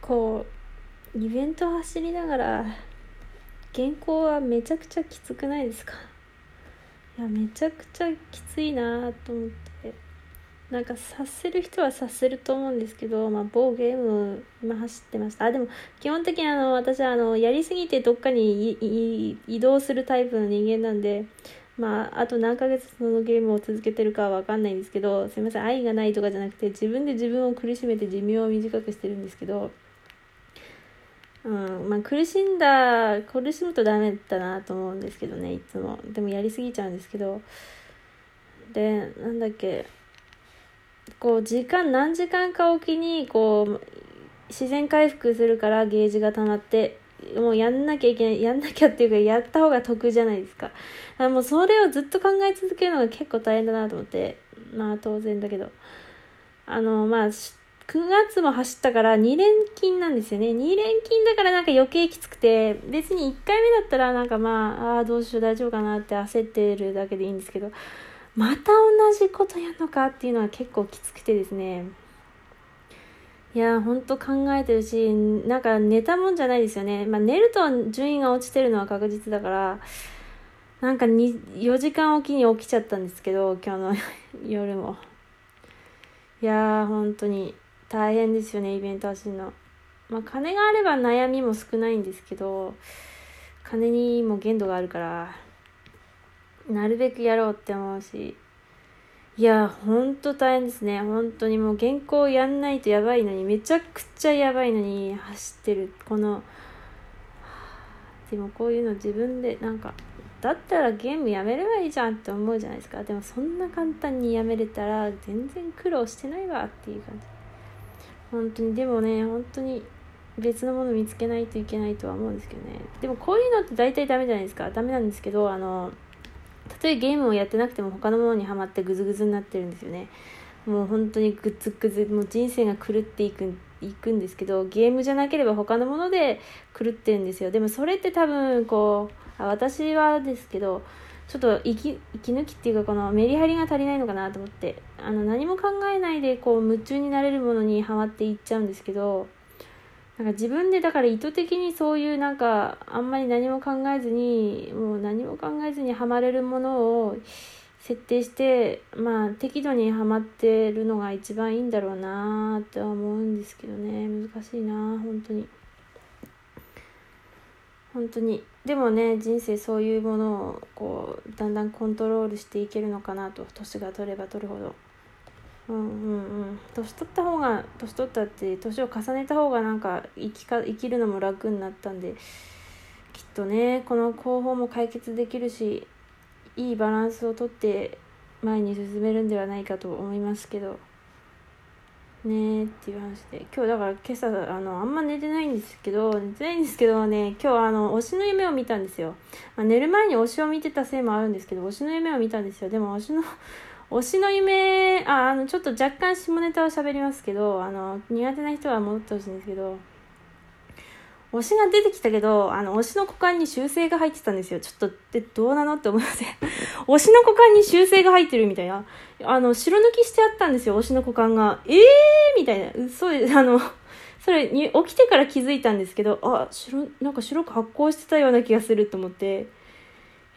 こうイベント走りながら原稿はめちゃくちゃきつくないですか？いやめちゃくちゃきついなと思って。なんか察せる人は察せると思うんですけど、まあ、某ゲーム今走ってました。あでも基本的にあの私はあのやりすぎてどっかに移動するタイプの人間なんでまあ、あと何ヶ月そのゲームを続けてるかは分かんないんですけどすいません愛がないとかじゃなくて自分で自分を苦しめて寿命を短くしてるんですけど、うんまあ、苦しんだ苦しむとダメだなと思うんですけどねいつもでもやりすぎちゃうんですけどでなんだっけこう時間何時間かおきにこう自然回復するからゲージが溜まってもうやんなきゃいけない、やんなきゃっていうか、やった方が得じゃないですか。あもうそれをずっと考え続けるのが結構大変だなと思って、まあ当然だけど。あの、まあ、9月も走ったから2連勤なんですよね。2連勤だからなんか余計きつくて、別に1回目だったらなんかまあ、ああ、どうしよう大丈夫かなって焦ってるだけでいいんですけど、また同じことやるのかっていうのは結構きつくてですね。いやほんと考えてるしなんか寝たもんじゃないですよね、まあ、寝ると順位が落ちてるのは確実だからなんか4時間おきに起きちゃったんですけど今日の夜もいやー本当に大変ですよねイベント走るのまあ金があれば悩みも少ないんですけど金にも限度があるからなるべくやろうって思うしいや、ほんと大変ですね。本当にもう原稿やんないとやばいのに、めちゃくちゃやばいのに走ってる。この、でもこういうの自分でなんか、だったらゲームやめればいいじゃんって思うじゃないですか。でもそんな簡単にやめれたら全然苦労してないわっていう感じ。本当に、でもね、本当に別のもの見つけないといけないとは思うんですけどね。でもこういうのって大体ダメじゃないですか。ダメなんですけど、あの、たとえゲームをやってなくても他のものにはまってグズグズになってるんですよねもう本当にグツグズもう人生が狂っていくいくんですけどゲームじゃなければ他のもので狂ってるんですよでもそれって多分こう私はですけどちょっと息息抜きっていうかこのメリハリが足りないのかなと思ってあの何も考えないでこう夢中になれるものにはまっていっちゃうんですけどなんか自分でだから意図的にそういうなんかあんまり何も考えずにもう何も考えずにはまれるものを設定してまあ適度にはまってるのが一番いいんだろうなって思うんですけどね。難しいな本当に。本当に。でもね人生そういうものをこうだんだんコントロールしていけるのかなと。年が取れば取るほど。うんうんうん。年取った方が年取ったって年を重ねた方がなんか生きか生きるのも楽になったんできっとねこの後方も解決できるしいいバランスをとって前に進めるんではないかと思いますけど。ねっていう話で。今日だから今朝あのあんま寝てないんですけど寝てないんですけどね今日あの推しの夢を見たんですよ、まあ、寝る前に推しを見てたせいもあるんですけど推しの夢を見たんですよ。でも推しの推しの夢ああのちょっと若干下ネタを喋りますけどあの苦手な人は戻ってほしいんですけど推しが出てきたけどあの推しの股間に修正が入ってたんですよ。ちょっとでどうなの？って思いません。推しの股間に修正が入ってるみたいな。あの白抜きしてあったんですよ。推しの股間が。ええー、みたいな。そうあのそれに起きてから気づいたんですけどあ白なんか白く発光してたような気がすると思って。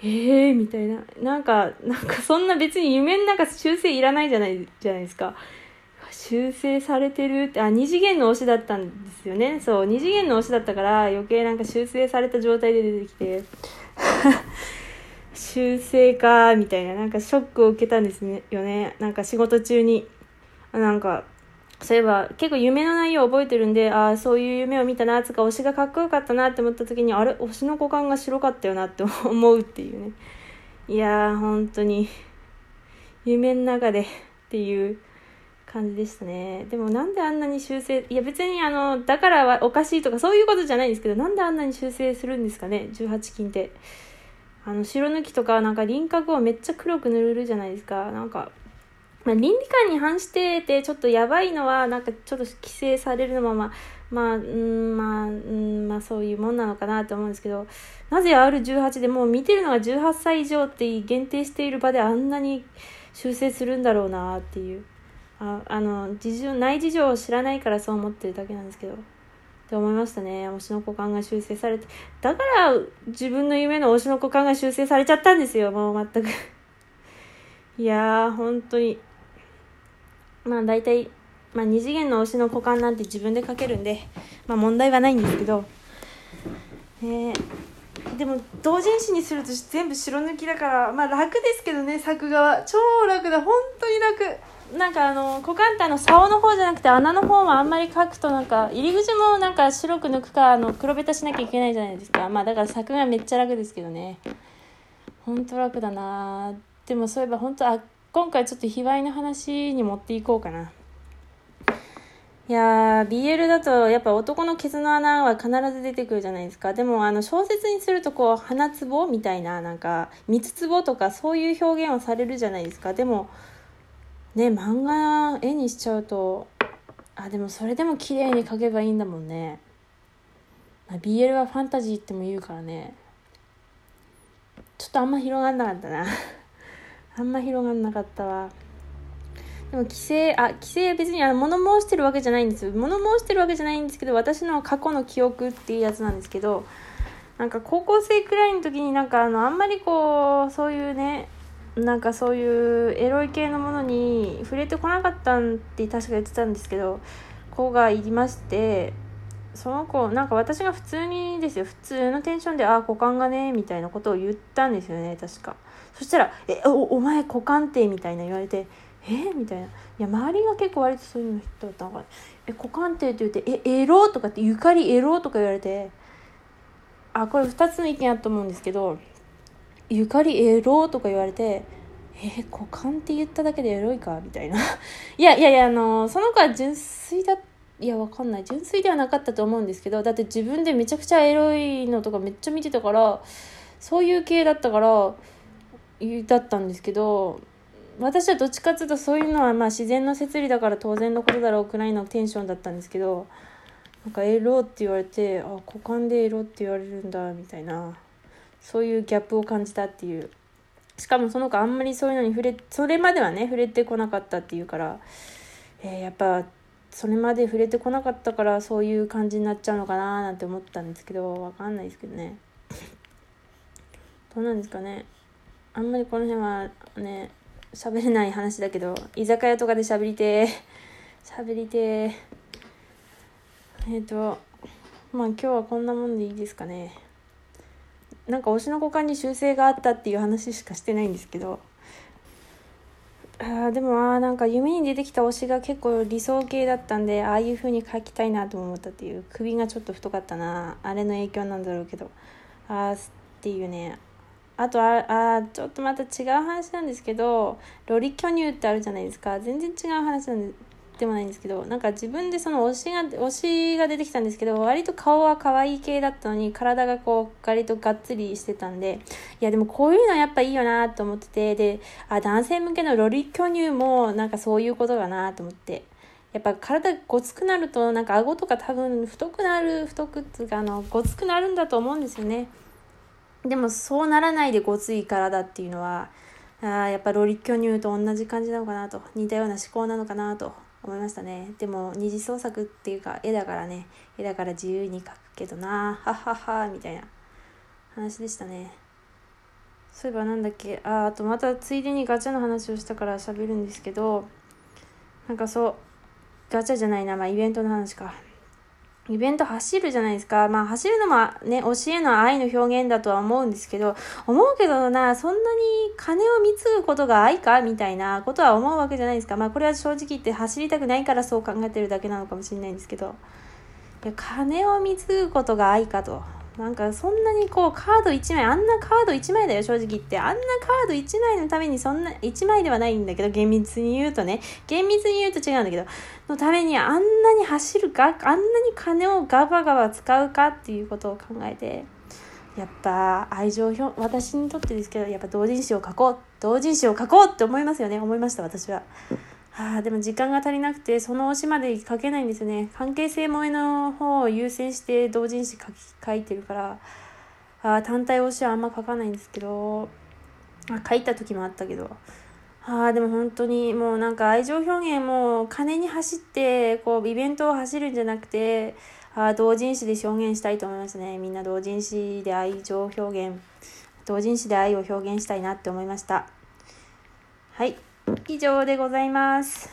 えー？みたいな。なんか、なんかそんな別に夢の中修正いらないじゃない、じゃないですか。修正されてるって、あ、二次元の推しだったんですよね。そう、二次元の推しだったから余計なんか修正された状態で出てきて、修正かみたいな、なんかショックを受けたんですねよね。なんか仕事中に。なんか、そういえば結構夢の内容を覚えてるんでああそういう夢を見たなとか推しがかっこよかったなって思った時にあれ？推しの股間が白かったよなって思うっていうねいやー本当に夢の中でっていう感じでしたね。でもなんであんなに修正いや別にあのだからはおかしいとかそういうことじゃないんですけどなんであんなに修正するんですかね？18金って。あの白抜きとかなんか輪郭をめっちゃ黒く塗るじゃないですか。なんかまあ、倫理観に反しててちょっとやばいのはなんかちょっと規制されるのもまあまあ、うん、まあ、うん、まあそういうもんなのかなと思うんですけどなぜ R18 でもう見てるのが18歳以上って限定している場であんなに修正するんだろうなっていう。ああの事情内事情を知らないからそう思ってるだけなんですけど。って思いましたね。推しの股間が修正されて。だから自分の夢の推しの股間が修正されちゃったんですよ。もう全く。いやー本当に。まあ大体まあ、2次元の推しの股間なんて自分で書けるんで、まあ、問題はないんですけど、えー、でも同人誌にすると全部白抜きだからまあ楽ですけどね作画は。超楽だ。本当に楽。なんかあの股間ってあの竿の方じゃなくて穴の方はあんまり書くとなんか入り口もなんか白く抜くかあの黒ベタしなきゃいけないじゃないですか。まあだから作画めっちゃ楽ですけどね本当楽だなでもそういえば本当あ今回ちょっと卑猥な話に持っていこうかな。いやー BL だとやっぱ男のケツの穴は必ず出てくるじゃないですか。でもあの小説にするとこう花壺みたいななんか三つ壺とかそういう表現をされるじゃないですか。でもね漫画絵にしちゃうとあでもそれでも綺麗に描けばいいんだもんね、まあ、BL はファンタジーっても言うからね。ちょっとあんま広がんなかったな。あんま広がんなかったわ。でも規制、あ、規制別にあの物申してるわけじゃないんですよ。物申してるわけじゃないんですけど、私の過去の記憶っていうやつなんですけど、なんか高校生くらいの時になんかあの、あんまりこう、そういうね、なんかそういうエロい系のものに触れてこなかったんって確か言ってたんですけど、子がいまして、その子、なんか私が普通にですよ、普通のテンションで、ああ、股間がね、みたいなことを言ったんですよね、確か。そしたら、え、お、お前股間って、みたいな言われて、えみたいな。いや、周りが結構割とそういうの人だったのかえ、股関係って言って、え、エロとかって、ゆかりエロとか言われて、あ、これ2つの意見あると思うんですけど、ゆかりエロとか言われて、え股間って言っただけでエロいか？みたいな。いやいやいや、あのその子は純粋だいや、わかんない。純粋ではなかったと思うんですけど、だって自分でめちゃくちゃエロいのとかめっちゃ見てたから、そういう系だったから、だったんですけど、私はどっちかっていうとそういうのはまあ自然の摂理だから当然のことだろうくらいのテンションだったんですけどなんかエロって言われてあ股間でエロって言われるんだみたいなそういうギャップを感じたっていう。しかもその子あんまりそういうのに触れそれまではね触れてこなかったっていうから、えー、やっぱそれまで触れてこなかったからそういう感じになっちゃうのかななんて思ったんですけどわかんないですけどね。どうなんですかね。あんまりこの辺はね喋れない話だけど居酒屋とかで喋りて喋りてえっ、ー、とまあ今日はこんなもんでいいですかね。なんか推しの股間に修正があったっていう話しかしてないんですけど。あでもあなんか夢に出てきた推しが結構理想系だったんでああいう風に描きたいなと思ったっていう首がちょっと太かったな。あれの影響なんだろうけど。ああっていうね。あとああちょっとまた違う話なんですけどロリ巨乳ってあるじゃないですか。全然違う話なんででもないんですけどなんか自分でその推しが推しが出てきたんですけど割と顔は可愛い系だったのに体がこう割とがっつりしてたんでいやでもこういうのやっぱいいよなと思っててであ男性向けのロリ巨乳もなんかそういうことかなと思ってやっぱ体ごつくなるとなんか顎とか多分太くなる太くっつうかあのごつくなるんだと思うんですよね。でもそうならないでごつい体っていうのはあやっぱロリ巨乳と同じ感じなのかなと似たような思考なのかなと思いましたね。でも二次創作っていうか絵だからね。絵だから自由に描くけどな。はははみたいな話でしたね。そういえばなんだっけ。ああとまたついでにガチャの話をしたから喋るんですけどなんかそうガチャじゃないな。まあイベントの話か。イベント走るじゃないですか。まあ走るのもね、教えの愛の表現だとは思うんですけど、思うけどな、そんなに金を貢ぐことが愛かみたいなことは思うわけじゃないですか。まあこれは正直言って走りたくないからそう考えてるだけなのかもしれないんですけど、いや、金を貢ぐことが愛かと。なんかそんなにこうカード1枚あんなカード1枚だよ正直言って。あんなカード1枚のためにそんな1枚ではないんだけど厳密に言うとね。厳密に言うと違うんだけどのためにあんなに走るか？あんなに金をガバガバ使うかっていうことを考えてやっぱ愛情表私にとってですけどやっぱ同人誌を書こう。同人誌を書こうって思いますよね。思いました私は。あ、でも時間が足りなくてその推しまで書けないんですよね。関係性萌えの方を優先して同人誌書き書いてるからあ単体推しはあんま書かないんですけどあ書いた時もあったけど。あでも本当にもうなんか愛情表現も金に走ってこうイベントを走るんじゃなくてあ同人誌で表現したいと思いますね。みんな同人誌で愛情表現同人誌で愛を表現したいなって思いました。はい。以上でございます。